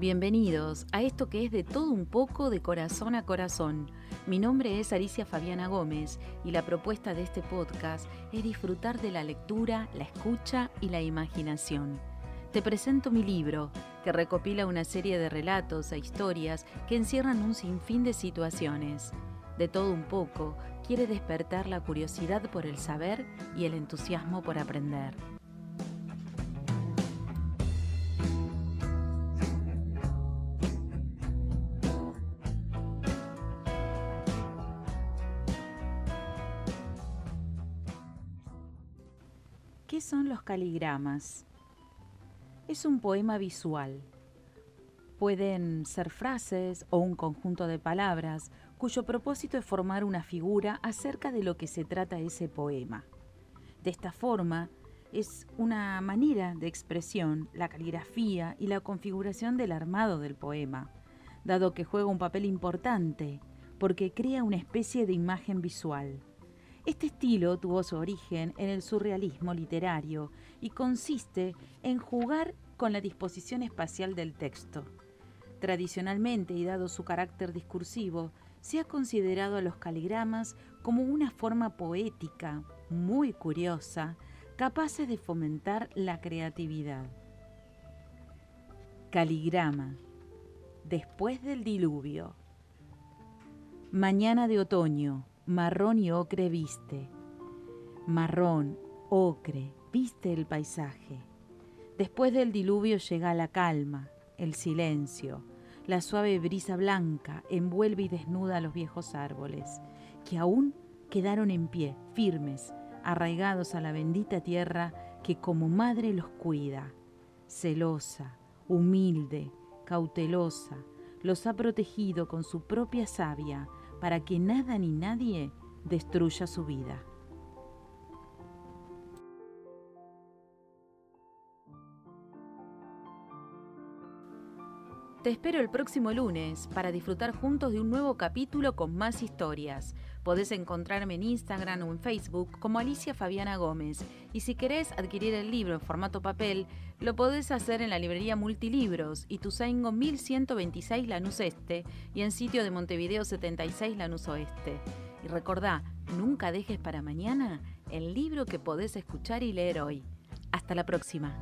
Bienvenidos a esto que es de todo un poco de corazón a corazón. Mi nombre es Alicia Fabiana Gómez y la propuesta de este podcast es disfrutar de la lectura, la escucha y la imaginación. Te presento mi libro, que recopila una serie de relatos e historias que encierran un sinfín de situaciones. De todo un poco, quiere despertar la curiosidad por el saber y el entusiasmo por aprender. ¿Qué son los caligramas? Es un poema visual. Pueden ser frases o un conjunto de palabras cuyo propósito es formar una figura acerca de lo que se trata ese poema. De esta forma, es una manera de expresión, la caligrafía y la configuración del armado del poema, dado que juega un papel importante porque crea una especie de imagen visual. Este estilo tuvo su origen en el surrealismo literario y consiste en jugar con la disposición espacial del texto. Tradicionalmente y dado su carácter discursivo, se ha considerado a los caligramas como una forma poética muy curiosa, capaces de fomentar la creatividad. Caligrama. Después del diluvio. Mañana de otoño, marrón y ocre viste. Marrón, ocre, viste el paisaje. Después del diluvio llega la calma, el silencio. La suave brisa blanca envuelve y desnuda a los viejos árboles, que aún quedaron en pie, firmes, arraigados a la bendita tierra que como madre los cuida. Celosa, humilde, cautelosa, los ha protegido con su propia savia para que nada ni nadie destruya su vida. Te espero el próximo lunes para disfrutar juntos de un nuevo capítulo con más historias. Podés encontrarme en Instagram o en Facebook como Alicia Fabiana Gómez. Y si querés adquirir el libro en formato papel, lo podés hacer en la librería Multilibros, Ituzaingo 1126 Lanús Este y en sitio de Montevideo 76 Lanús Oeste. Y recordá, nunca dejes para mañana el libro que podés escuchar y leer hoy. Hasta la próxima.